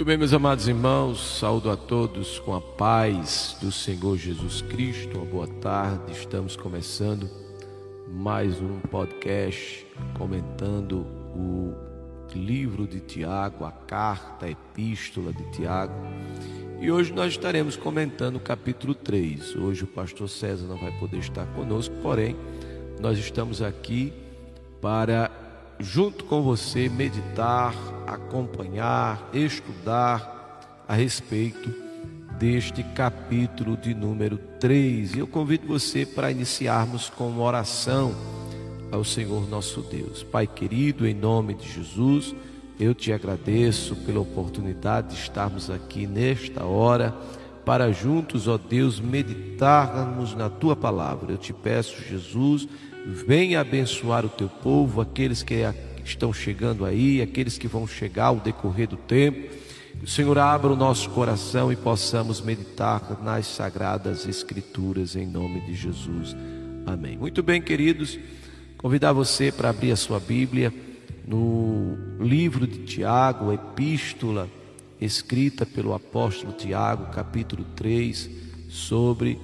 Muito bem, meus amados irmãos, saúdo a todos com a paz do Senhor Jesus Cristo. Uma boa tarde. Estamos começando mais um podcast comentando o livro de Tiago, a carta, a epístola de Tiago. E hoje nós estaremos comentando o capítulo 3. Hoje o pastor César não vai poder estar conosco, porém, nós estamos aqui para junto com você meditar, acompanhar, estudar a respeito deste capítulo de número 3. E eu convido você para iniciarmos com uma oração ao Senhor nosso Deus. Pai querido, em nome de Jesus, eu te agradeço pela oportunidade de estarmos aqui nesta hora para juntos, ó Deus, meditarmos na tua palavra. Eu te peço, Jesus, venha abençoar o teu povo, aqueles que estão chegando aí, aqueles que vão chegar ao decorrer do tempo. Que o Senhor abra o nosso coração e possamos meditar nas sagradas Escrituras em nome de Jesus. Amém. Muito bem, queridos, convidar você para abrir a sua Bíblia no livro de Tiago, epístola escrita pelo apóstolo Tiago, capítulo 3, sobre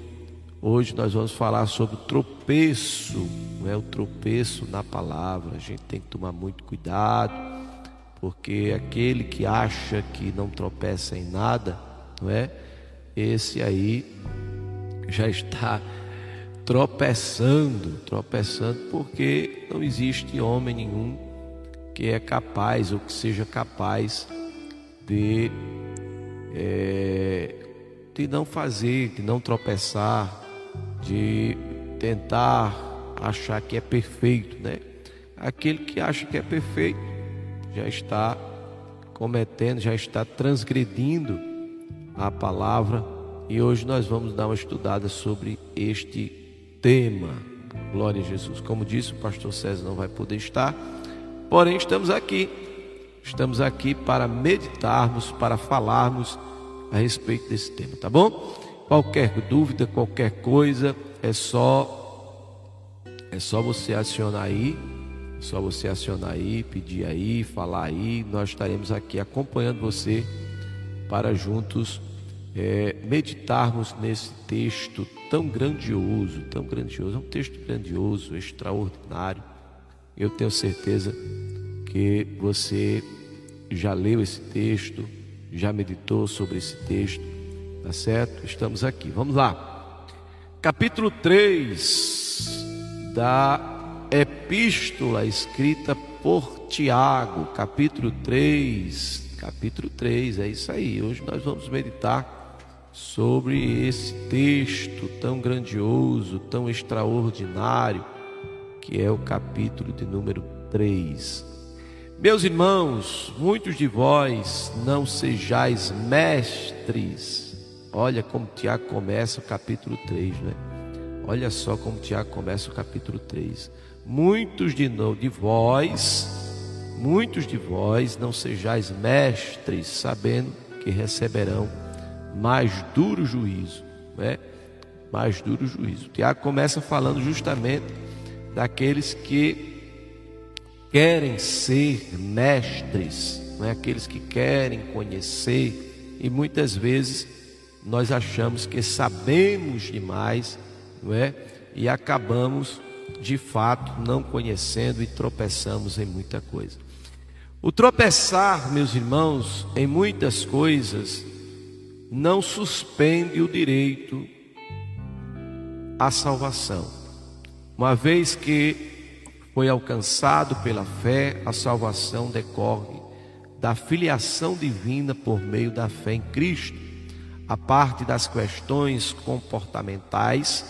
hoje nós vamos falar sobre tropeço, não é o tropeço na palavra. A gente tem que tomar muito cuidado, porque aquele que acha que não tropeça em nada, não é? Esse aí já está tropeçando, tropeçando, porque não existe homem nenhum que é capaz ou que seja capaz de, é, de não fazer, de não tropeçar, de tentar achar que é perfeito, né? Aquele que acha que é perfeito já está cometendo, já está transgredindo a palavra e hoje nós vamos dar uma estudada sobre este tema. Glória a Jesus. Como disse, o pastor César não vai poder estar, porém estamos aqui Estamos aqui para meditarmos, para falarmos a respeito desse tema, tá bom? Qualquer dúvida, qualquer coisa, é só é só você acionar aí, é só você acionar aí, pedir aí, falar aí, nós estaremos aqui acompanhando você para juntos é, meditarmos nesse texto tão grandioso, tão grandioso, é um texto grandioso, extraordinário. Eu tenho certeza que você já leu esse texto, já meditou sobre esse texto, tá certo? Estamos aqui. Vamos lá. Capítulo 3 da epístola escrita por Tiago, capítulo 3, capítulo 3, é isso aí. Hoje nós vamos meditar sobre esse texto tão grandioso, tão extraordinário, que é o capítulo de número 3. Meus irmãos, muitos de vós não sejais mestres. Olha como Tiago começa o capítulo 3, né? Olha só como Tiago começa o capítulo 3. Muitos de, de vós, muitos de vós não sejais mestres, sabendo que receberão mais duro juízo, né? Mais duro juízo. Tiago começa falando justamente daqueles que querem ser mestres, não é? aqueles que querem conhecer, e muitas vezes nós achamos que sabemos demais, não é? E acabamos de fato não conhecendo e tropeçamos em muita coisa. O tropeçar, meus irmãos, em muitas coisas não suspende o direito à salvação. Uma vez que foi alcançado pela fé, a salvação decorre da filiação divina por meio da fé em Cristo. A parte das questões comportamentais,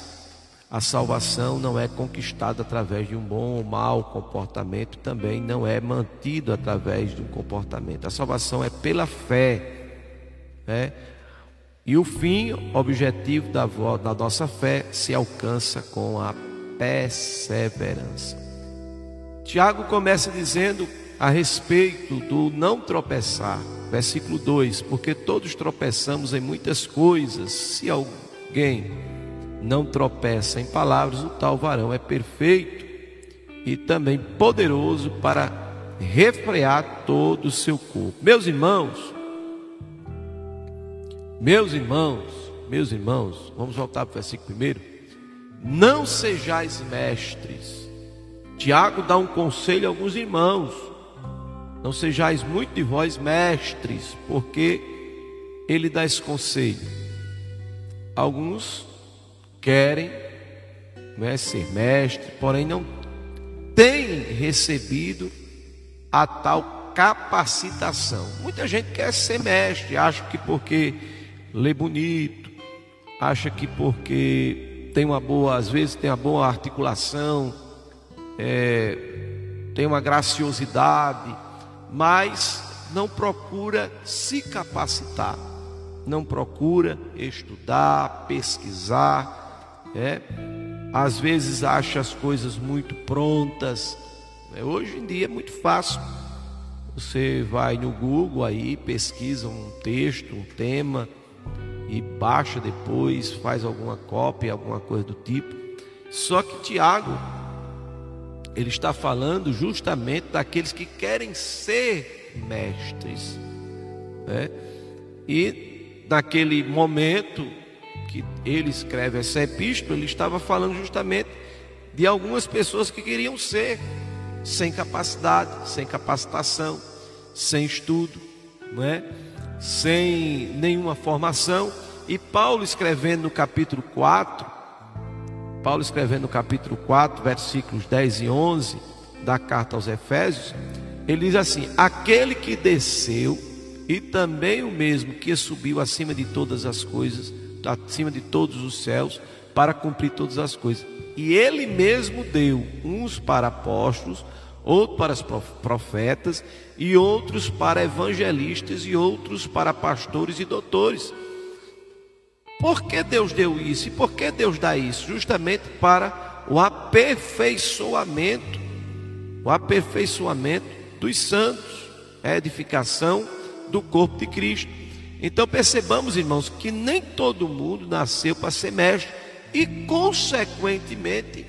a salvação não é conquistada através de um bom ou mau comportamento, também não é mantido através de um comportamento. A salvação é pela fé, né? E o fim, objetivo da, da nossa fé, se alcança com a perseverança. Tiago começa dizendo a respeito do não tropeçar, versículo 2: Porque todos tropeçamos em muitas coisas, se alguém não tropeça em palavras, o tal varão é perfeito e também poderoso para refrear todo o seu corpo. Meus irmãos, Meus irmãos, meus irmãos, vamos voltar para o versículo primeiro. Não sejais mestres. Tiago dá um conselho a alguns irmãos. Não sejais muito de vós mestres, porque ele dá esse conselho. Alguns querem né, ser mestre, porém não têm recebido a tal capacitação. Muita gente quer ser mestre, acha que porque lê bonito, acha que porque tem uma boa, às vezes tem uma boa articulação, é, tem uma graciosidade, mas não procura se capacitar, não procura estudar, pesquisar, é, às vezes acha as coisas muito prontas. É, hoje em dia é muito fácil. Você vai no Google aí, pesquisa um texto, um tema, e baixa depois, faz alguma cópia, alguma coisa do tipo. Só que Tiago, ele está falando justamente daqueles que querem ser mestres. Né? E naquele momento que ele escreve essa epístola, ele estava falando justamente de algumas pessoas que queriam ser sem capacidade, sem capacitação, sem estudo, não é? sem nenhuma formação. E Paulo escrevendo no capítulo 4, Paulo escrevendo no capítulo 4, versículos 10 e 11 da carta aos Efésios, ele diz assim: Aquele que desceu e também o mesmo que subiu acima de todas as coisas, acima de todos os céus, para cumprir todas as coisas. E ele mesmo deu uns para apóstolos, outros para profetas, e outros para evangelistas, e outros para pastores e doutores. Por que Deus deu isso? E por que Deus dá isso? Justamente para o aperfeiçoamento, o aperfeiçoamento dos santos, a edificação do corpo de Cristo. Então percebamos, irmãos, que nem todo mundo nasceu para ser mestre, e consequentemente,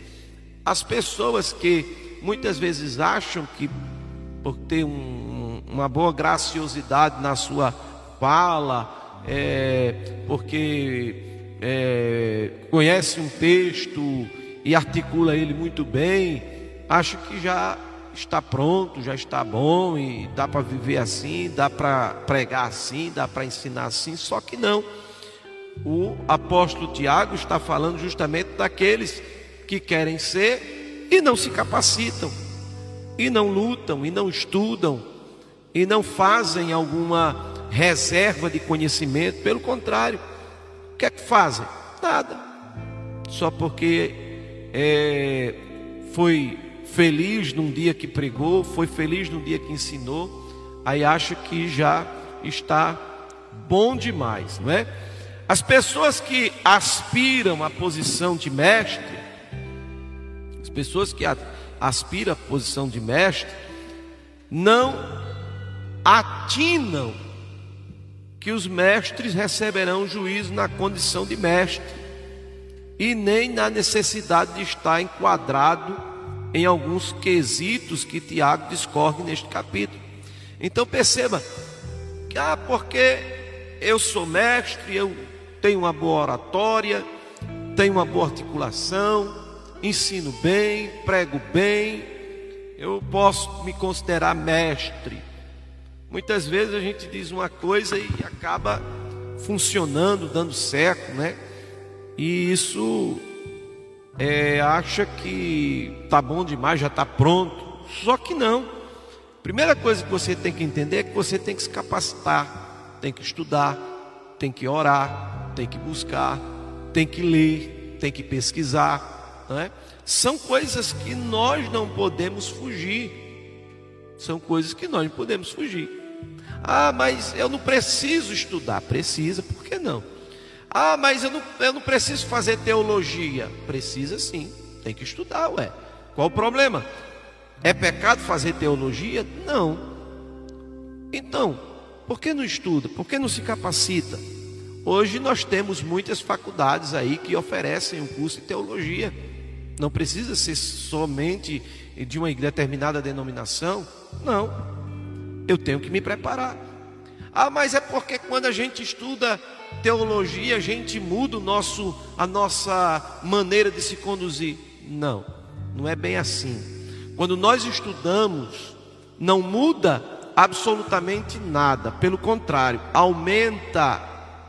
as pessoas que muitas vezes acham que por ter um, uma boa graciosidade na sua fala, é, porque é, conhece um texto e articula ele muito bem, acha que já está pronto, já está bom e dá para viver assim, dá para pregar assim, dá para ensinar assim, só que não. O apóstolo Tiago está falando justamente daqueles que querem ser e não se capacitam, e não lutam, e não estudam, e não fazem alguma reserva de conhecimento, pelo contrário, o que é que fazem? Nada, só porque é, foi feliz num dia que pregou, foi feliz num dia que ensinou, aí acha que já está bom demais, não é? As pessoas que aspiram à posição de mestre, pessoas que aspiram à posição de mestre não atinam que os mestres receberão juízo na condição de mestre e nem na necessidade de estar enquadrado em alguns quesitos que Tiago discorre neste capítulo. Então perceba que ah, porque eu sou mestre, eu tenho uma boa oratória, tenho uma boa articulação, ensino bem, prego bem, eu posso me considerar mestre. Muitas vezes a gente diz uma coisa e acaba funcionando, dando certo, né? E isso é, acha que tá bom demais, já está pronto. Só que não. Primeira coisa que você tem que entender é que você tem que se capacitar, tem que estudar, tem que orar, tem que buscar, tem que ler, tem que pesquisar não é? São coisas que nós não podemos fugir. São coisas que nós não podemos fugir. Ah, mas eu não preciso estudar. Precisa, por que não? Ah, mas eu não, eu não preciso fazer teologia. Precisa sim, tem que estudar, ué. Qual o problema? É pecado fazer teologia? Não. Então, por que não estuda? Por que não se capacita? Hoje nós temos muitas faculdades aí que oferecem um curso de teologia. Não precisa ser somente de uma determinada denominação. Não. Eu tenho que me preparar. Ah, mas é porque quando a gente estuda teologia, a gente muda o nosso, a nossa maneira de se conduzir. Não, não é bem assim. Quando nós estudamos, não muda absolutamente nada, pelo contrário, aumenta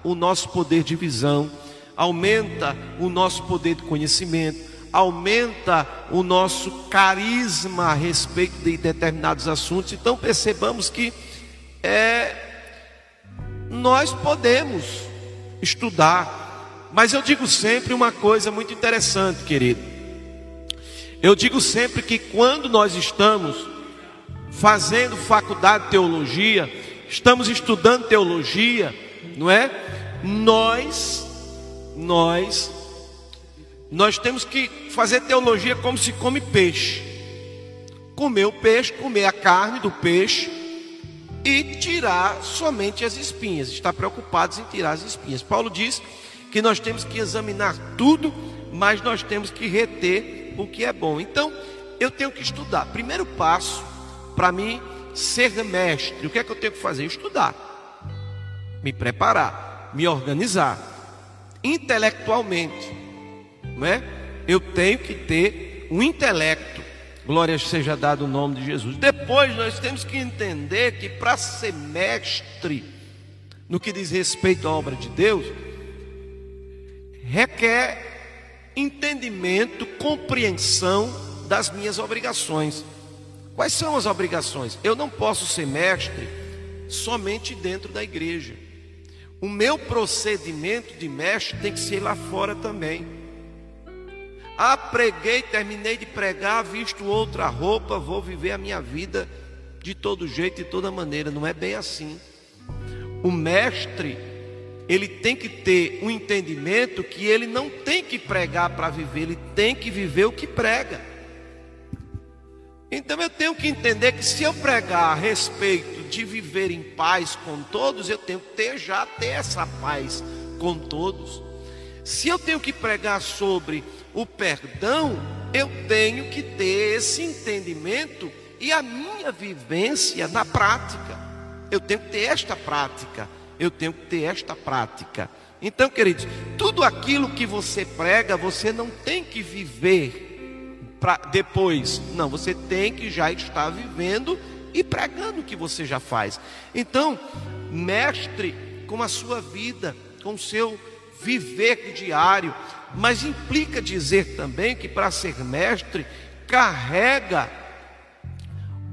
o nosso poder de visão, aumenta o nosso poder de conhecimento, aumenta o nosso carisma a respeito de determinados assuntos. Então percebamos que é, nós podemos estudar, mas eu digo sempre uma coisa muito interessante, querido. Eu digo sempre que quando nós estamos fazendo faculdade de teologia, estamos estudando teologia, não é? Nós, nós nós temos que fazer teologia como se come peixe. Comer o peixe, comer a carne do peixe e tirar somente as espinhas. Está preocupados em tirar as espinhas. Paulo diz que nós temos que examinar tudo, mas nós temos que reter o que é bom. Então, eu tenho que estudar. Primeiro passo para mim ser mestre, o que é que eu tenho que fazer? Estudar, me preparar, me organizar intelectualmente não é? Eu tenho que ter um intelecto. Glória seja dado o nome de Jesus. Depois nós temos que entender que para ser mestre no que diz respeito à obra de Deus, requer entendimento, compreensão das minhas obrigações. Quais são as obrigações? Eu não posso ser mestre somente dentro da igreja. O meu procedimento de mestre tem que ser lá fora também. Ah, preguei, terminei de pregar, visto outra roupa, vou viver a minha vida de todo jeito, de toda maneira. Não é bem assim. O mestre, ele tem que ter um entendimento que ele não tem que pregar para viver, ele tem que viver o que prega. Então eu tenho que entender que se eu pregar a respeito de viver em paz com todos, eu tenho que ter já ter essa paz com todos. Se eu tenho que pregar sobre o perdão, eu tenho que ter esse entendimento e a minha vivência na prática. Eu tenho que ter esta prática. Eu tenho que ter esta prática. Então, queridos, tudo aquilo que você prega, você não tem que viver para depois. Não, você tem que já estar vivendo e pregando o que você já faz. Então, mestre com a sua vida, com o seu viver diário, mas implica dizer também que para ser mestre carrega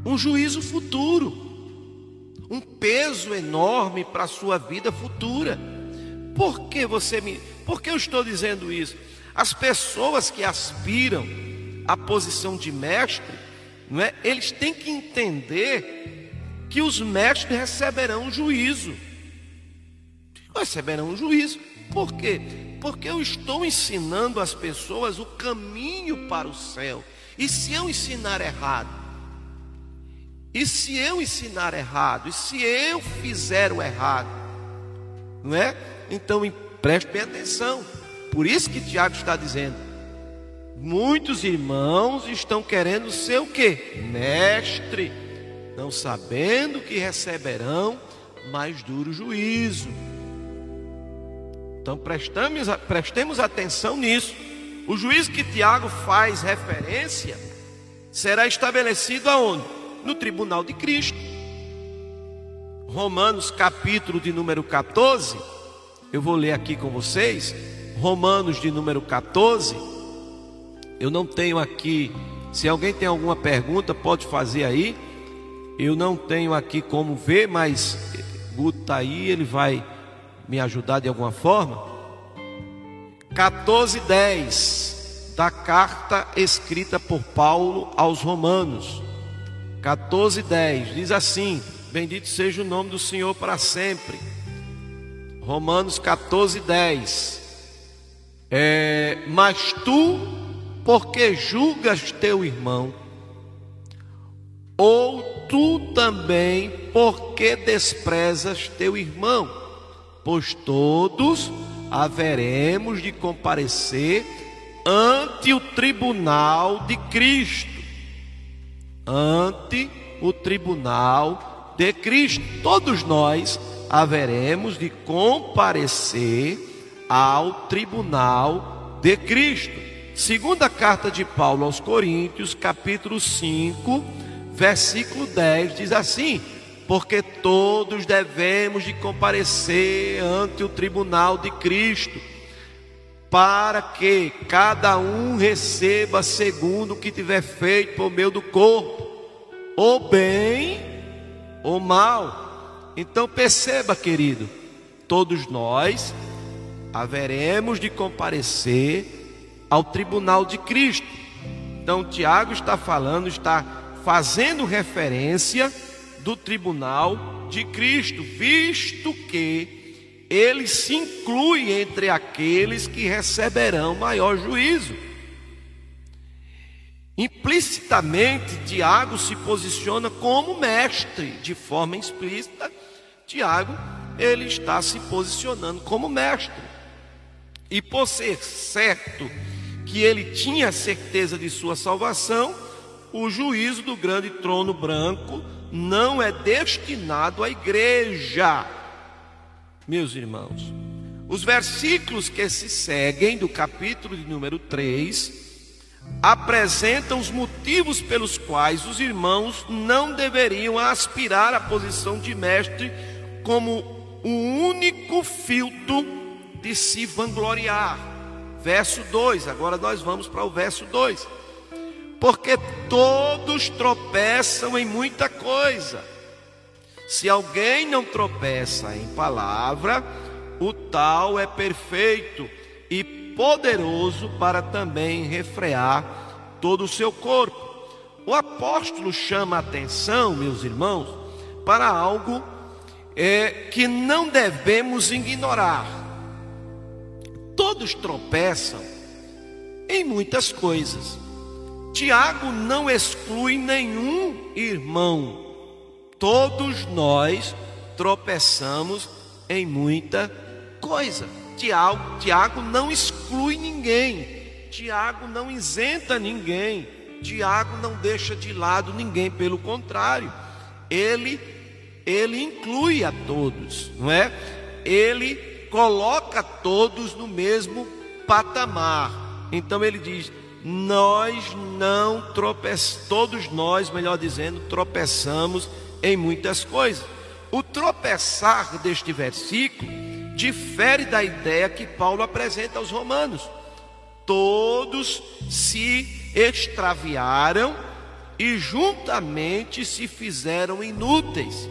um juízo futuro, um peso enorme para a sua vida futura. Por que você me, por que eu estou dizendo isso? As pessoas que aspiram à posição de mestre, não é? Eles têm que entender que os mestres receberão um juízo. Receberão um juízo. Por quê? Porque eu estou ensinando às pessoas o caminho para o céu. E se eu ensinar errado? E se eu ensinar errado? E se eu fizer o errado? Não é? Então preste bem atenção. Por isso que Tiago está dizendo: muitos irmãos estão querendo ser o que? Mestre, não sabendo que receberão mais duro juízo. Então prestamos, prestemos atenção nisso. O juízo que Tiago faz referência será estabelecido aonde? No tribunal de Cristo. Romanos capítulo de número 14, eu vou ler aqui com vocês. Romanos de número 14. Eu não tenho aqui, se alguém tem alguma pergunta, pode fazer aí. Eu não tenho aqui como ver, mas Guto está aí, ele vai me ajudar de alguma forma? 14:10 da carta escrita por Paulo aos Romanos. 14:10 diz assim: Bendito seja o nome do Senhor para sempre. Romanos 14:10 é, Mas tu, porque julgas teu irmão, ou tu também, porque desprezas teu irmão? Pois todos haveremos de comparecer ante o tribunal de Cristo. Ante o tribunal de Cristo. Todos nós haveremos de comparecer ao tribunal de Cristo. Segunda carta de Paulo aos Coríntios, capítulo 5, versículo 10 diz assim: porque todos devemos de comparecer ante o tribunal de Cristo, para que cada um receba segundo o que tiver feito por meio do corpo, ou bem ou mal. Então perceba, querido, todos nós haveremos de comparecer ao tribunal de Cristo. Então Tiago está falando, está fazendo referência do tribunal de Cristo, visto que ele se inclui entre aqueles que receberão maior juízo. Implicitamente, Tiago se posiciona como mestre, de forma explícita, Tiago, ele está se posicionando como mestre. E por ser certo que ele tinha certeza de sua salvação, o juízo do grande trono branco não é destinado à igreja. Meus irmãos, os versículos que se seguem do capítulo de número 3 apresentam os motivos pelos quais os irmãos não deveriam aspirar à posição de mestre como o único filtro de se vangloriar. Verso 2, agora nós vamos para o verso 2 porque todos tropeçam em muita coisa. Se alguém não tropeça em palavra, o tal é perfeito e poderoso para também refrear todo o seu corpo. O apóstolo chama a atenção, meus irmãos, para algo é, que não devemos ignorar. Todos tropeçam em muitas coisas. Tiago não exclui nenhum irmão. Todos nós tropeçamos em muita coisa. Tiago, Tiago não exclui ninguém. Tiago não isenta ninguém. Tiago não deixa de lado ninguém, pelo contrário, ele ele inclui a todos, não é? Ele coloca todos no mesmo patamar. Então ele diz: nós não tropeçamos, todos nós, melhor dizendo, tropeçamos em muitas coisas. O tropeçar deste versículo difere da ideia que Paulo apresenta aos romanos. Todos se extraviaram e juntamente se fizeram inúteis.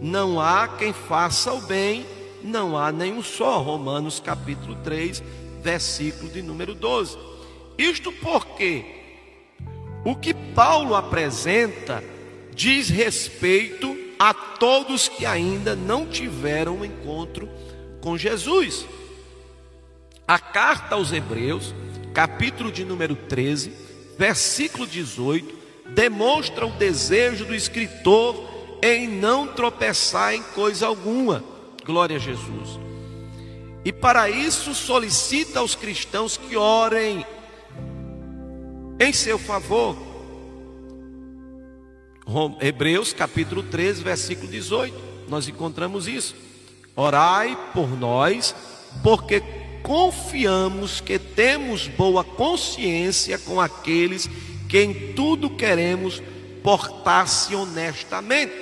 Não há quem faça o bem, não há nenhum só. Romanos capítulo 3, versículo de número 12. Isto porque o que Paulo apresenta diz respeito a todos que ainda não tiveram um encontro com Jesus. A carta aos Hebreus, capítulo de número 13, versículo 18, demonstra o desejo do escritor em não tropeçar em coisa alguma. Glória a Jesus. E para isso solicita aos cristãos que orem em seu favor. Hebreus capítulo 13, versículo 18, nós encontramos isso. Orai por nós, porque confiamos que temos boa consciência com aqueles que em tudo queremos portar-se honestamente.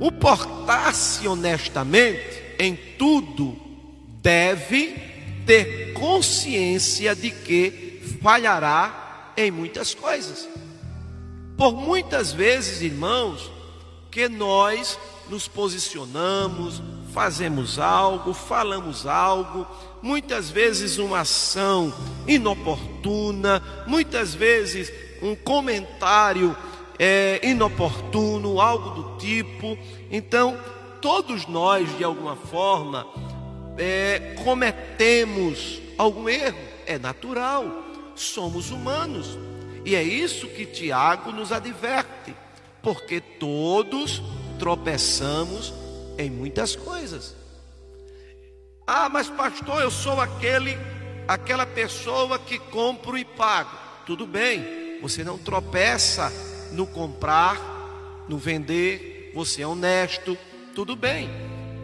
O portar-se honestamente em tudo deve ter consciência de que falhará em muitas coisas. Por muitas vezes, irmãos, que nós nos posicionamos, fazemos algo, falamos algo, muitas vezes uma ação inoportuna, muitas vezes um comentário é, inoportuno, algo do tipo. Então, todos nós, de alguma forma, é, cometemos algum erro, é natural somos humanos. E é isso que Tiago nos adverte, porque todos tropeçamos em muitas coisas. Ah, mas pastor, eu sou aquele aquela pessoa que compro e pago. Tudo bem, você não tropeça no comprar, no vender, você é honesto, tudo bem.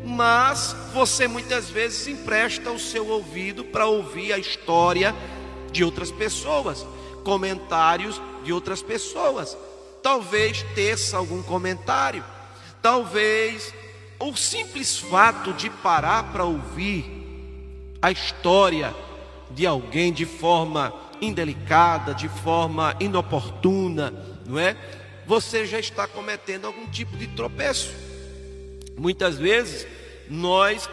Mas você muitas vezes empresta o seu ouvido para ouvir a história de outras pessoas, comentários de outras pessoas. Talvez teça algum comentário, talvez o simples fato de parar para ouvir a história de alguém de forma indelicada, de forma inoportuna, não é? Você já está cometendo algum tipo de tropeço. Muitas vezes nós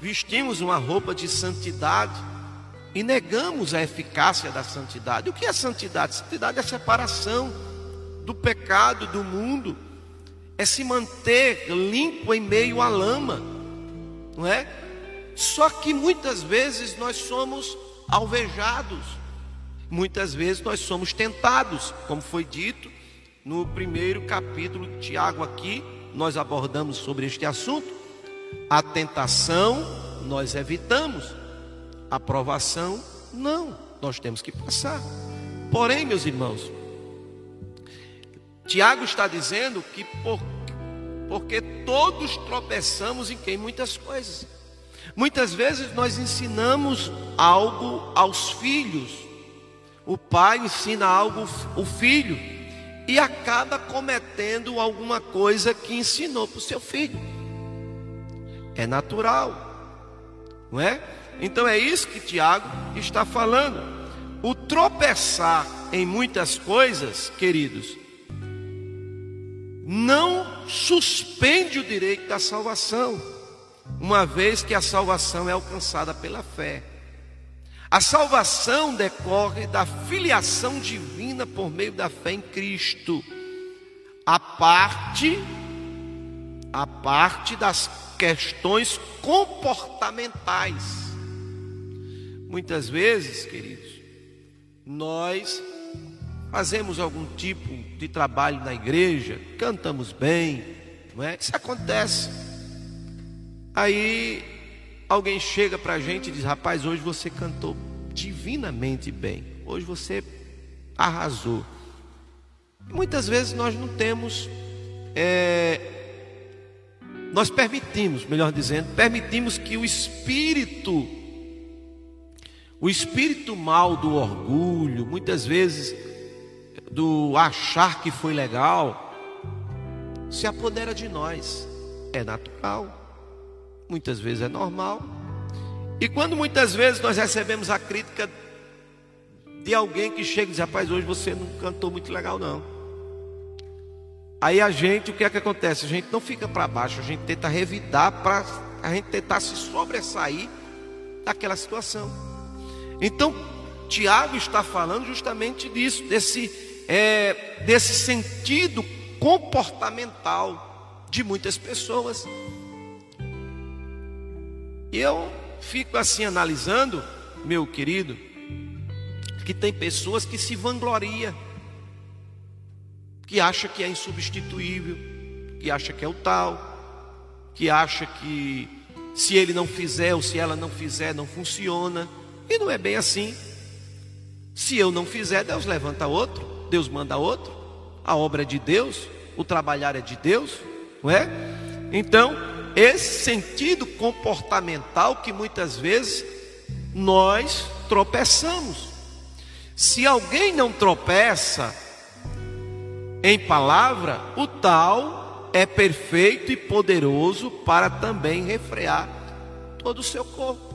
vestimos uma roupa de santidade e negamos a eficácia da santidade. O que é santidade? Santidade é separação do pecado, do mundo, é se manter limpo em meio à lama, não é? Só que muitas vezes nós somos alvejados, muitas vezes nós somos tentados, como foi dito no primeiro capítulo de Tiago aqui, nós abordamos sobre este assunto. A tentação nós evitamos, a provação não, nós temos que passar. Porém, meus irmãos, Tiago está dizendo que por, porque todos tropeçamos em quem muitas coisas. Muitas vezes nós ensinamos algo aos filhos. O pai ensina algo o filho e acaba cometendo alguma coisa que ensinou para o seu filho. É natural, não é? Então é isso que Tiago está falando. O tropeçar em muitas coisas, queridos, não suspende o direito da salvação, uma vez que a salvação é alcançada pela fé. A salvação decorre da filiação divina por meio da fé em Cristo. A parte a parte das questões comportamentais. Muitas vezes, queridos, nós fazemos algum tipo de trabalho na igreja, cantamos bem, não é? Isso acontece. Aí alguém chega para a gente e diz: Rapaz, hoje você cantou divinamente bem, hoje você arrasou. muitas vezes nós não temos, é, nós permitimos, melhor dizendo, permitimos que o espírito, o espírito mal do orgulho, muitas vezes do achar que foi legal, se apodera de nós. É natural muitas vezes é normal. E quando muitas vezes nós recebemos a crítica de alguém que chega e diz: Rapaz, hoje você não cantou muito legal, não. Aí a gente, o que é que acontece? A gente não fica para baixo, a gente tenta revidar para a gente tentar se sobressair daquela situação. Então, Tiago está falando justamente disso, desse, é, desse sentido comportamental de muitas pessoas. E eu fico assim analisando, meu querido, que tem pessoas que se vangloria, que acha que é insubstituível, que acha que é o tal, que acha que se ele não fizer ou se ela não fizer não funciona. E não é bem assim. Se eu não fizer, Deus levanta outro, Deus manda outro. A obra é de Deus, o trabalhar é de Deus, não é? Então, esse sentido comportamental que muitas vezes nós tropeçamos. Se alguém não tropeça em palavra, o tal é perfeito e poderoso para também refrear todo o seu corpo.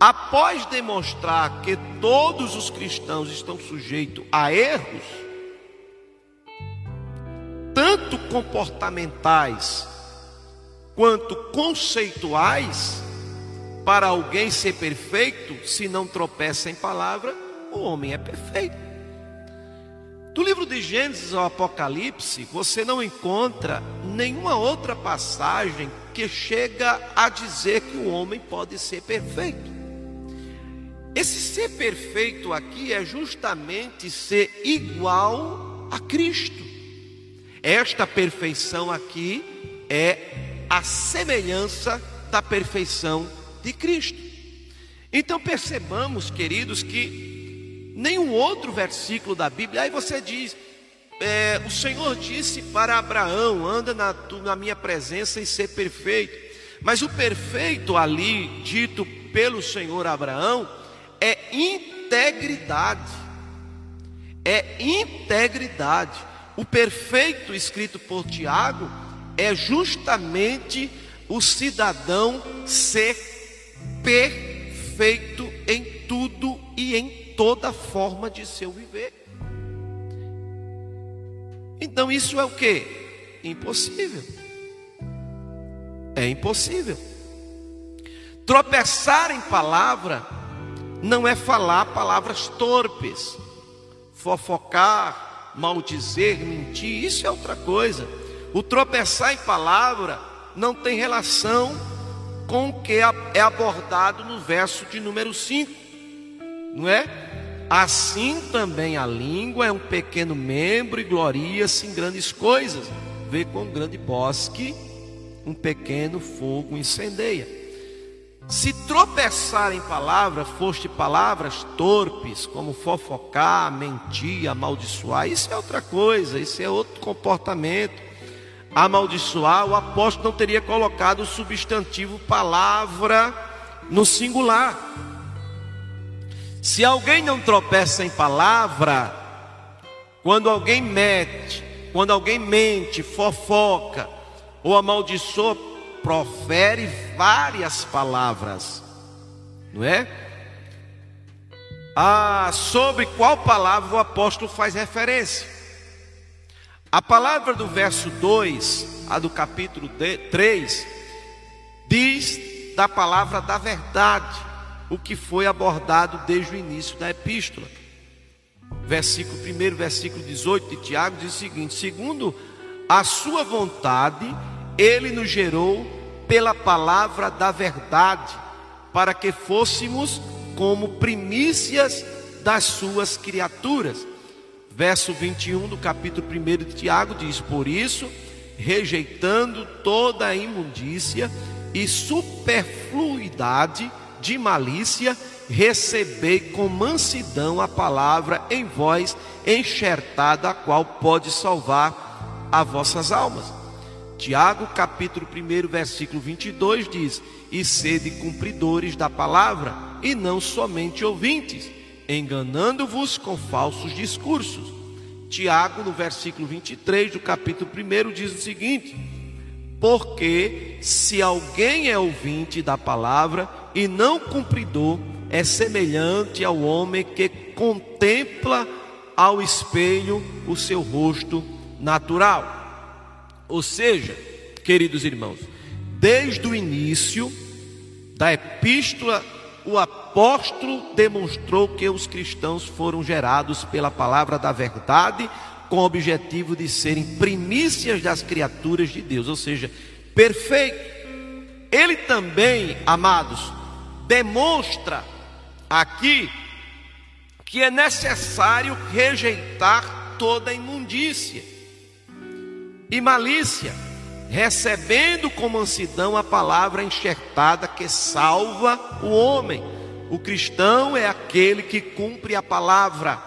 Após demonstrar que todos os cristãos estão sujeitos a erros, tanto comportamentais quanto conceituais, para alguém ser perfeito, se não tropeça em palavra, o homem é perfeito. Do livro de Gênesis ao Apocalipse, você não encontra nenhuma outra passagem que chega a dizer que o homem pode ser perfeito. Esse ser perfeito aqui é justamente ser igual a Cristo. Esta perfeição aqui é a semelhança da perfeição de Cristo. Então percebamos, queridos, que nenhum outro versículo da Bíblia, aí você diz, é, o Senhor disse para Abraão: anda na, na minha presença e ser perfeito. Mas o perfeito ali, dito pelo Senhor Abraão, é integridade. É integridade. O perfeito escrito por Tiago é justamente o cidadão ser perfeito em tudo e em toda forma de seu viver. Então isso é o que? Impossível. É impossível. Tropeçar em palavra não é falar palavras torpes, fofocar, maldizer, mentir, isso é outra coisa. O tropeçar em palavra não tem relação com o que é abordado no verso de número 5, não é? Assim também a língua é um pequeno membro e gloria-se em grandes coisas. Vê com um grande bosque um pequeno fogo incendeia. Se tropeçar em palavras, foste palavras torpes, como fofocar, mentir, amaldiçoar, isso é outra coisa, isso é outro comportamento amaldiçoar, o apóstolo não teria colocado o substantivo palavra no singular. Se alguém não tropeça em palavra, quando alguém mete, quando alguém mente, fofoca ou amaldiçoa, profere várias palavras, não é? Ah, sobre qual palavra o apóstolo faz referência? A palavra do verso 2, a do capítulo 3, diz da palavra da verdade, o que foi abordado desde o início da epístola. Versículo 1, versículo 18 de Tiago diz o seguinte: segundo a sua vontade, ele nos gerou pela palavra da verdade, para que fôssemos como primícias das suas criaturas. Verso 21 do capítulo 1 de Tiago diz: Por isso, rejeitando toda a imundícia e superfluidade de malícia, recebei com mansidão a palavra em vós, enxertada, a qual pode salvar as vossas almas. Tiago, capítulo 1, versículo 22 diz: E sede cumpridores da palavra, e não somente ouvintes enganando-vos com falsos discursos. Tiago, no versículo 23 do capítulo 1, diz o seguinte: Porque se alguém é ouvinte da palavra e não cumpridor, é semelhante ao homem que contempla ao espelho o seu rosto natural. Ou seja, queridos irmãos, desde o início da epístola o apóstolo demonstrou que os cristãos foram gerados pela palavra da verdade, com o objetivo de serem primícias das criaturas de Deus, ou seja, perfeito. Ele também, amados, demonstra aqui que é necessário rejeitar toda imundícia e malícia recebendo com mansidão a palavra enxertada que salva o homem. O cristão é aquele que cumpre a palavra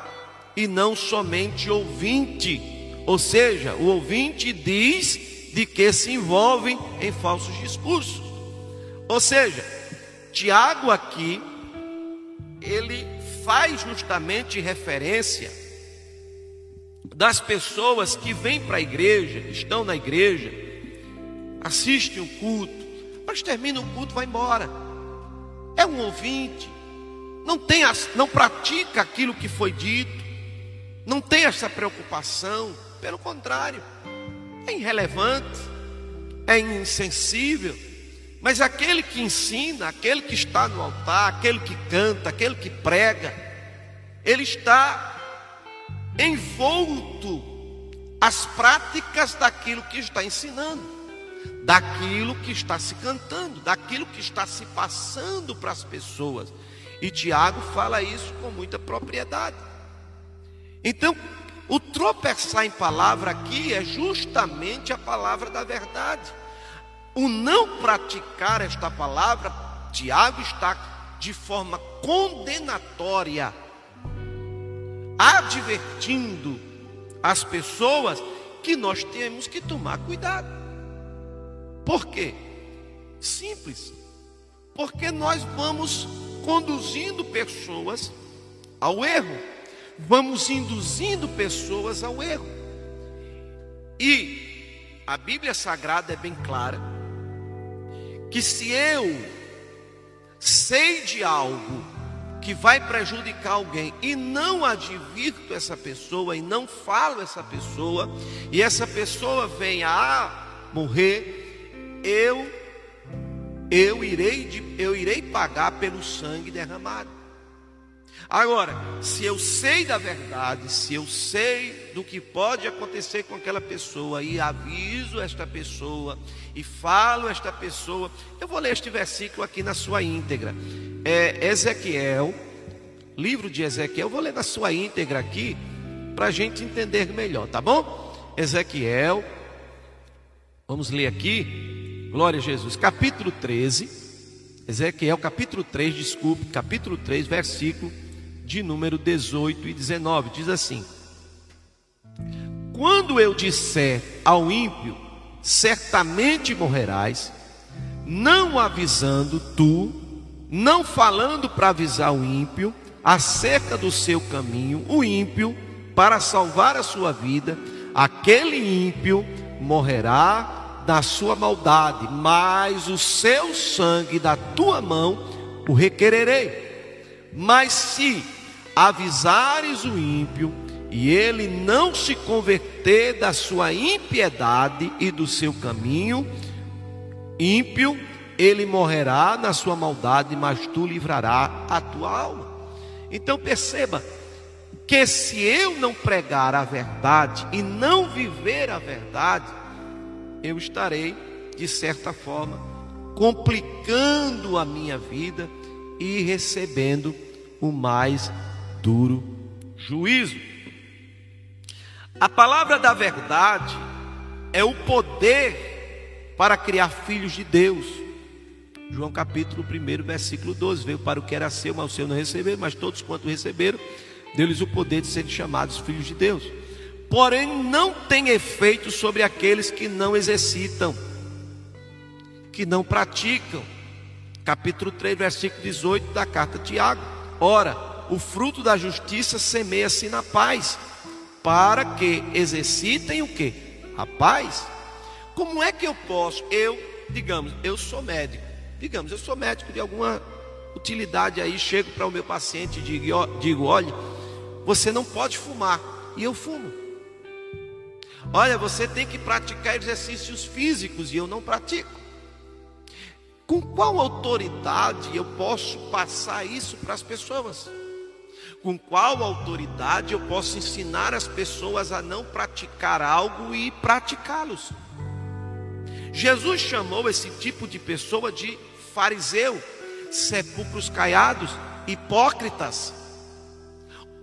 e não somente ouvinte. Ou seja, o ouvinte diz de que se envolve em falsos discursos. Ou seja, Tiago aqui ele faz justamente referência das pessoas que vêm para a igreja, estão na igreja, assiste o culto, mas termina o culto, vai embora. É um ouvinte, não tem, não pratica aquilo que foi dito, não tem essa preocupação, pelo contrário, é irrelevante, é insensível. Mas aquele que ensina, aquele que está no altar, aquele que canta, aquele que prega, ele está envolto às práticas daquilo que está ensinando daquilo que está se cantando, daquilo que está se passando para as pessoas. E Tiago fala isso com muita propriedade. Então, o tropeçar em palavra aqui é justamente a palavra da verdade. O não praticar esta palavra, Tiago está de forma condenatória, advertindo as pessoas que nós temos que tomar cuidado. Por quê? Simples. Porque nós vamos conduzindo pessoas ao erro, vamos induzindo pessoas ao erro. E a Bíblia Sagrada é bem clara que se eu sei de algo que vai prejudicar alguém e não advirto essa pessoa e não falo essa pessoa e essa pessoa venha a morrer, eu eu irei eu irei pagar pelo sangue derramado. Agora, se eu sei da verdade, se eu sei do que pode acontecer com aquela pessoa e aviso esta pessoa e falo esta pessoa, eu vou ler este versículo aqui na sua íntegra. É Ezequiel, livro de Ezequiel, vou ler na sua íntegra aqui para a gente entender melhor, tá bom? Ezequiel, vamos ler aqui, glória a Jesus, capítulo 13. Ezequiel, capítulo 3, desculpe, capítulo 3, versículo de número 18 e 19. Diz assim: Quando eu disser ao ímpio, certamente morrerás, não avisando tu, não falando para avisar o ímpio acerca do seu caminho, o ímpio, para salvar a sua vida, aquele ímpio morrerá da sua maldade, mas o seu sangue da tua mão o requererei. Mas se avisares o ímpio e ele não se converter da sua impiedade e do seu caminho, ímpio, ele morrerá na sua maldade, mas tu livrará a tua alma. Então perceba que se eu não pregar a verdade e não viver a verdade, eu estarei, de certa forma, complicando a minha vida e recebendo o mais duro juízo. A palavra da verdade é o poder para criar filhos de Deus. João capítulo 1, versículo 12: Veio para o que era seu, mas o seu não recebeu, mas todos quanto receberam, deu-lhes o poder de serem chamados filhos de Deus. Porém, não tem efeito sobre aqueles que não exercitam, que não praticam. Capítulo 3, versículo 18 da carta de Tiago. Ora, o fruto da justiça semeia-se na paz, para que exercitem o que? A paz. Como é que eu posso? Eu, digamos, eu sou médico. Digamos, eu sou médico de alguma utilidade aí, chego para o meu paciente e digo, digo, olha, você não pode fumar. E eu fumo. Olha, você tem que praticar exercícios físicos e eu não pratico. Com qual autoridade eu posso passar isso para as pessoas? Com qual autoridade eu posso ensinar as pessoas a não praticar algo e praticá-los? Jesus chamou esse tipo de pessoa de fariseu, sepulcros caiados, hipócritas,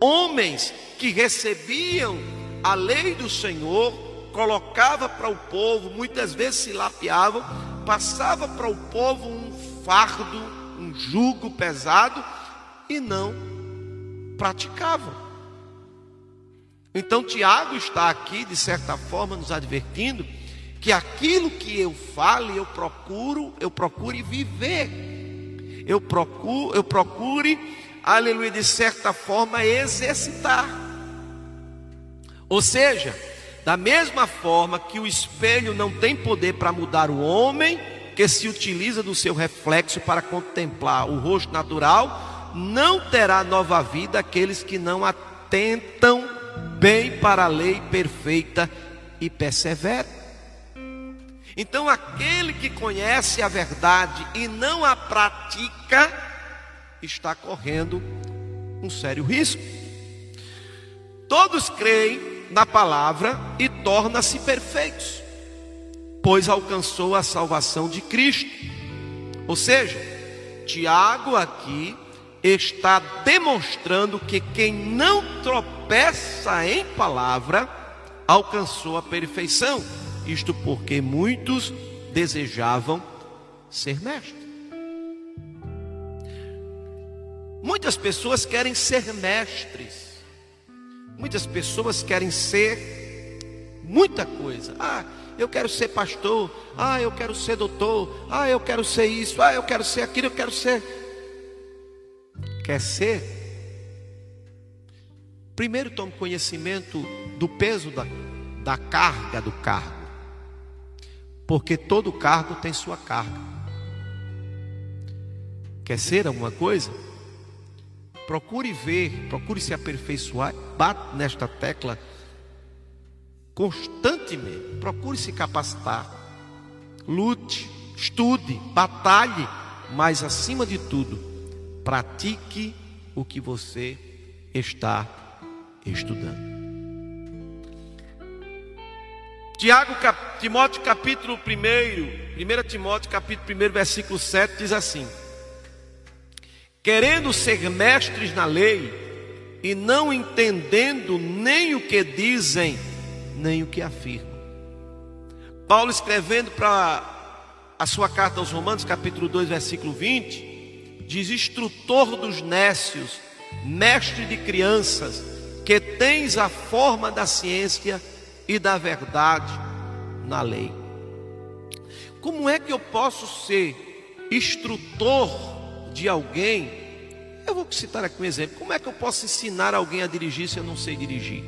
homens que recebiam a lei do Senhor, colocava para o povo, muitas vezes se lapiavam, passava para o povo um fardo, um jugo pesado e não praticavam. Então Tiago está aqui, de certa forma, nos advertindo que aquilo que eu fale, eu procuro, eu procure viver. Eu procuro, eu procure, aleluia, de certa forma exercitar. Ou seja, da mesma forma que o espelho não tem poder para mudar o homem, que se utiliza do seu reflexo para contemplar o rosto natural, não terá nova vida aqueles que não atentam bem para a lei perfeita e perseveram. Então, aquele que conhece a verdade e não a pratica, está correndo um sério risco. Todos creem na palavra e torna-se perfeitos, pois alcançou a salvação de Cristo. Ou seja, Tiago aqui está demonstrando que quem não tropeça em palavra alcançou a perfeição. Isto porque muitos desejavam ser mestre. Muitas pessoas querem ser mestres, Muitas pessoas querem ser muita coisa. Ah, eu quero ser pastor. Ah, eu quero ser doutor. Ah, eu quero ser isso. Ah, eu quero ser aquilo. Eu quero ser. Quer ser? Primeiro tome conhecimento do peso da, da carga do cargo. Porque todo cargo tem sua carga. Quer ser alguma coisa? Procure ver, procure se aperfeiçoar, bate nesta tecla constantemente. Procure se capacitar. Lute, estude, batalhe, mas acima de tudo, pratique o que você está estudando. Tiago, cap, Timóteo capítulo 1, 1 Timóteo capítulo 1, versículo 7 diz assim: querendo ser mestres na lei e não entendendo nem o que dizem, nem o que afirmam. Paulo escrevendo para a sua carta aos Romanos, capítulo 2, versículo 20, diz: Instrutor dos nécios, mestre de crianças, que tens a forma da ciência e da verdade na lei. Como é que eu posso ser instrutor de alguém, eu vou citar aqui um exemplo. Como é que eu posso ensinar alguém a dirigir se eu não sei dirigir?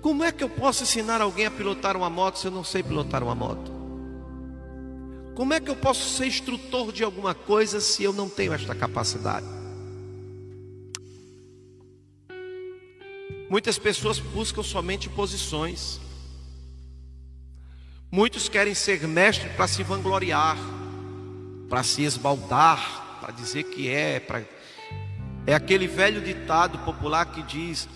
Como é que eu posso ensinar alguém a pilotar uma moto se eu não sei pilotar uma moto? Como é que eu posso ser instrutor de alguma coisa se eu não tenho esta capacidade? Muitas pessoas buscam somente posições. Muitos querem ser mestre para se vangloriar para se esbaldar, para dizer que é, pra... é aquele velho ditado popular que diz: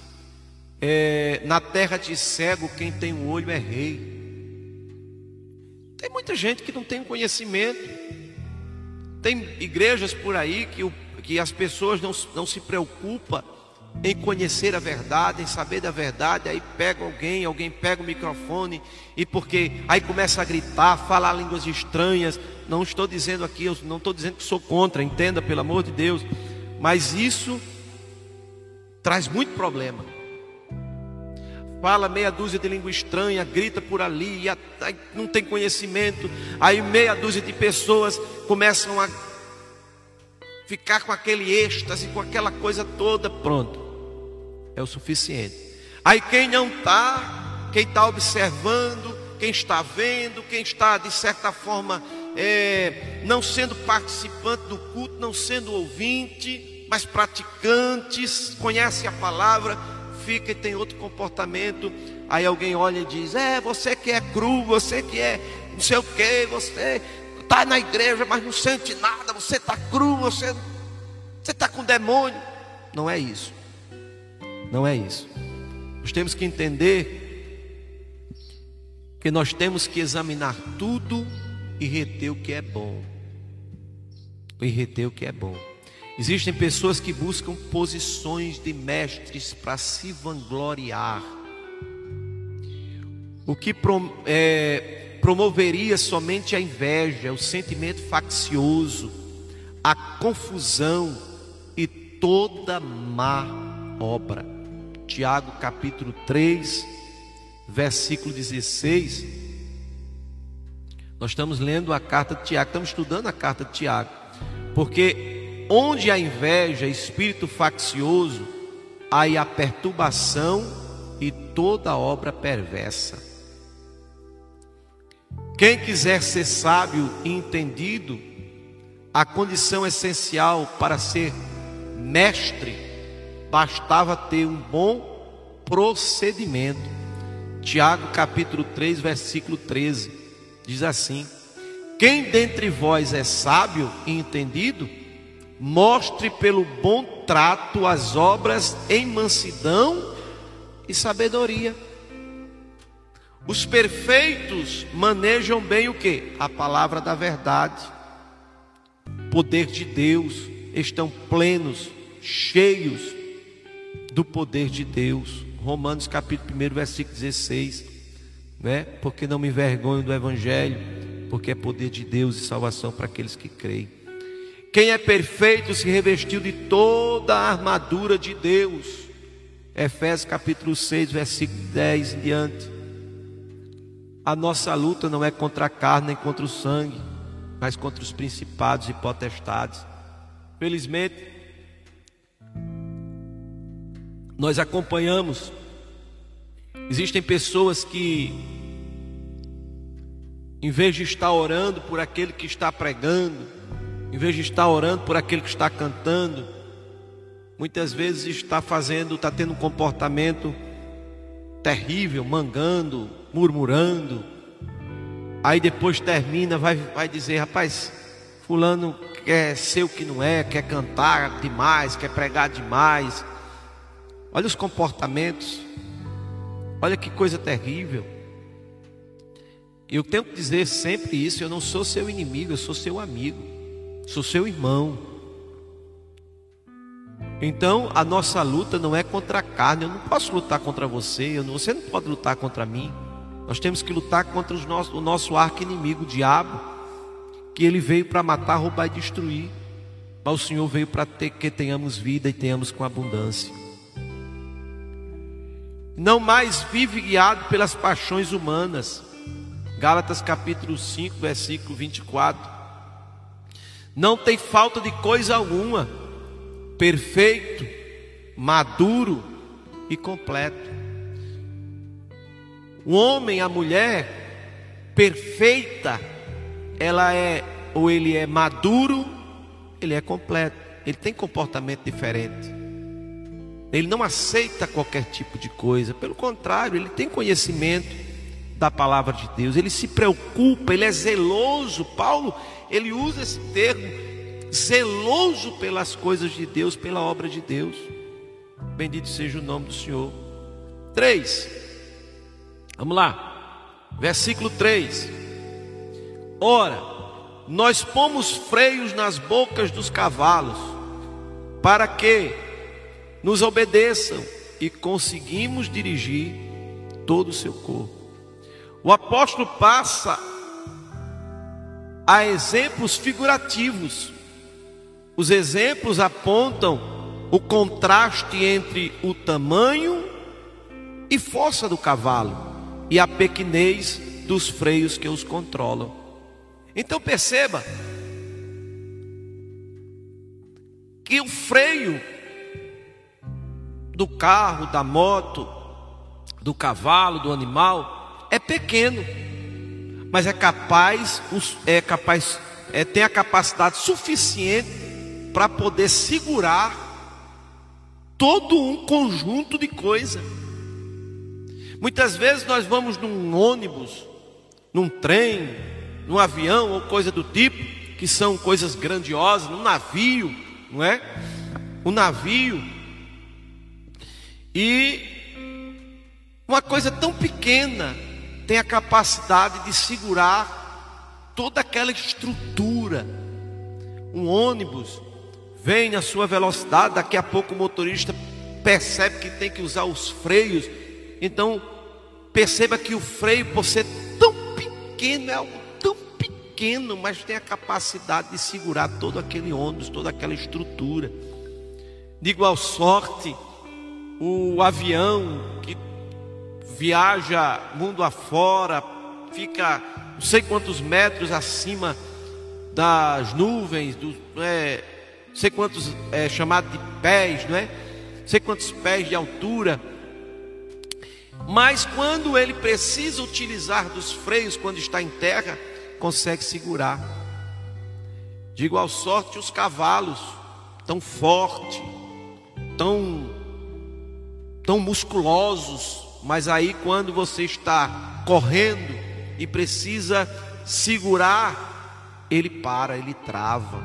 é, na terra de cego quem tem um olho é rei. Tem muita gente que não tem conhecimento. Tem igrejas por aí que, o, que as pessoas não, não se preocupam em conhecer a verdade, em saber da verdade, aí pega alguém, alguém pega o microfone e porque aí começa a gritar, falar línguas estranhas. Não estou dizendo aqui, eu não estou dizendo que sou contra, entenda pelo amor de Deus, mas isso traz muito problema. Fala meia dúzia de língua estranha, grita por ali, não tem conhecimento, aí meia dúzia de pessoas começam a ficar com aquele êxtase, com aquela coisa toda, pronto é o suficiente. Aí quem não está, quem está observando, quem está vendo, quem está de certa forma é, não sendo participante do culto, não sendo ouvinte, mas praticantes, conhece a palavra, fica e tem outro comportamento. Aí alguém olha e diz: É, você que é cru, você que é não sei o que, você está na igreja, mas não sente nada, você está cru, você está com demônio. Não é isso. Não é isso. Nós temos que entender que nós temos que examinar tudo e reter o que é bom. E reter o que é bom. Existem pessoas que buscam posições de mestres para se vangloriar. O que é, promoveria somente a inveja, o sentimento faccioso, a confusão e toda má obra. Tiago capítulo 3, versículo 16. Nós estamos lendo a carta de Tiago, estamos estudando a carta de Tiago, porque onde há inveja, espírito faccioso, aí a perturbação e toda obra perversa. Quem quiser ser sábio e entendido, a condição essencial para ser mestre bastava ter um bom procedimento. Tiago capítulo 3, versículo 13, diz assim: Quem dentre vós é sábio e entendido, mostre pelo bom trato as obras em mansidão e sabedoria. Os perfeitos manejam bem o que? A palavra da verdade. Poder de Deus, estão plenos, cheios do poder de Deus. Romanos capítulo 1, versículo 16, né? Porque não me envergonho do evangelho, porque é poder de Deus e salvação para aqueles que creem. Quem é perfeito se revestiu de toda a armadura de Deus, Efésios capítulo 6, versículo 10 em diante. A nossa luta não é contra a carne nem contra o sangue, mas contra os principados e potestades. Felizmente, nós acompanhamos. Existem pessoas que, em vez de estar orando por aquele que está pregando, em vez de estar orando por aquele que está cantando, muitas vezes está fazendo, está tendo um comportamento terrível, mangando, murmurando. Aí depois termina, vai, vai dizer, rapaz, fulano quer ser o que não é, quer cantar demais, quer pregar demais. Olha os comportamentos. Olha que coisa terrível. Eu tenho que dizer sempre isso, eu não sou seu inimigo, eu sou seu amigo. Sou seu irmão. Então, a nossa luta não é contra a carne. Eu não posso lutar contra você. você não pode lutar contra mim. Nós temos que lutar contra o nosso arco inimigo, o diabo, que ele veio para matar, roubar e destruir. Mas o Senhor veio para ter, que tenhamos vida e tenhamos com abundância. Não mais vive guiado pelas paixões humanas. Gálatas capítulo 5, versículo 24. Não tem falta de coisa alguma perfeito, maduro e completo. O homem, a mulher perfeita, ela é ou ele é maduro, ele é completo. Ele tem comportamento diferente. Ele não aceita qualquer tipo de coisa, pelo contrário, ele tem conhecimento da palavra de Deus, ele se preocupa, ele é zeloso. Paulo, ele usa esse termo zeloso pelas coisas de Deus, pela obra de Deus. Bendito seja o nome do Senhor. 3. Vamos lá. Versículo 3. Ora, nós pomos freios nas bocas dos cavalos, para que nos obedeçam e conseguimos dirigir todo o seu corpo. O apóstolo passa a exemplos figurativos os exemplos apontam o contraste entre o tamanho e força do cavalo e a pequenez dos freios que os controlam. Então perceba que o freio do carro, da moto, do cavalo, do animal é pequeno, mas é capaz, é capaz, é, tem a capacidade suficiente para poder segurar todo um conjunto de coisa. Muitas vezes nós vamos num ônibus, num trem, num avião ou coisa do tipo, que são coisas grandiosas, num navio, não é? O navio. E uma coisa tão pequena tem a capacidade de segurar toda aquela estrutura. Um ônibus vem na sua velocidade, daqui a pouco o motorista percebe que tem que usar os freios. Então, perceba que o freio, por ser tão pequeno, é algo tão pequeno, mas tem a capacidade de segurar todo aquele ônibus, toda aquela estrutura. De igual sorte, o avião que viaja mundo afora, fica não sei quantos metros acima das nuvens, do, é, sei quantos é chamado de pés, não é? Sei quantos pés de altura. Mas quando ele precisa utilizar dos freios quando está em terra, consegue segurar. De igual sorte os cavalos, tão forte, tão tão musculosos, mas aí quando você está correndo e precisa segurar, ele para, ele trava.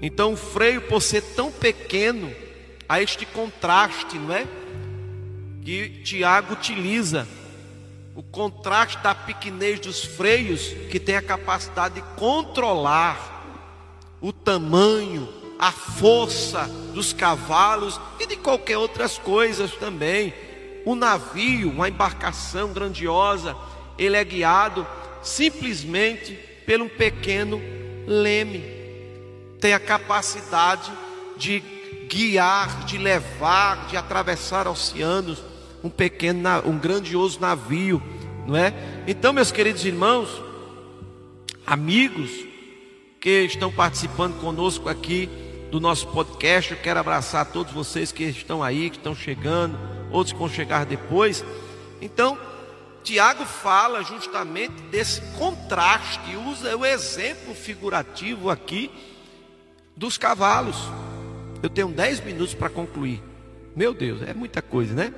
Então o freio, por ser tão pequeno, há este contraste, não é? Que Tiago utiliza. O contraste da pequenez dos freios, que tem a capacidade de controlar o tamanho, a força dos cavalos e de qualquer outras coisas também. O navio, uma embarcação grandiosa, ele é guiado simplesmente por um pequeno leme tem a capacidade de guiar, de levar, de atravessar oceanos, um pequeno, um grandioso navio, não é? Então, meus queridos irmãos, amigos que estão participando conosco aqui do nosso podcast, eu quero abraçar todos vocês que estão aí, que estão chegando, outros que vão chegar depois. Então, Tiago fala justamente desse contraste, usa o exemplo figurativo aqui dos cavalos. Eu tenho 10 minutos para concluir. Meu Deus, é muita coisa, né?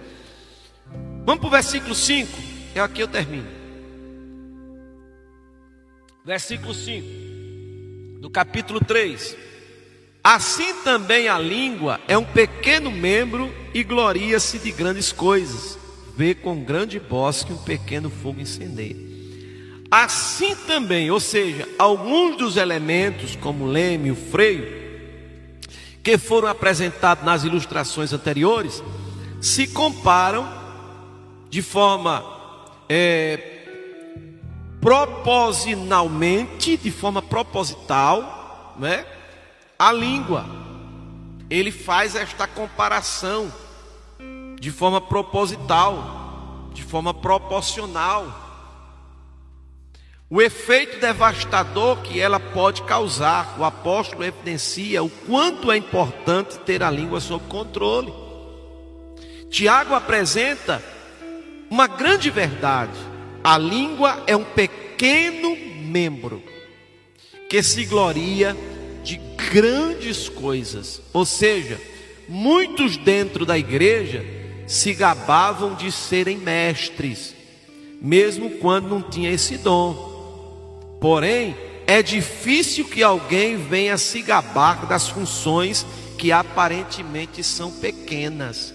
Vamos para o versículo 5. É aqui eu termino. Versículo 5 do capítulo 3. Assim também a língua é um pequeno membro e gloria-se de grandes coisas. Vê com grande bosque um pequeno fogo incendeia. Assim também, ou seja, alguns dos elementos, como o leme o freio, que foram apresentados nas ilustrações anteriores, se comparam de forma é, propositalmente, de forma proposital, né? A língua, ele faz esta comparação de forma proposital, de forma proporcional. O efeito devastador que ela pode causar, o apóstolo evidencia o quanto é importante ter a língua sob controle. Tiago apresenta uma grande verdade: a língua é um pequeno membro que se gloria de grandes coisas. Ou seja, muitos dentro da igreja se gabavam de serem mestres, mesmo quando não tinha esse dom. Porém, é difícil que alguém venha se gabar das funções que aparentemente são pequenas.